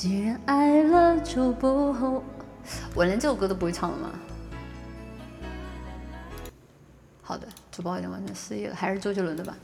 既然爱了就不后，我连这首歌都不会唱了吗？好的，主播已经完全失忆了，还是周杰伦的吧。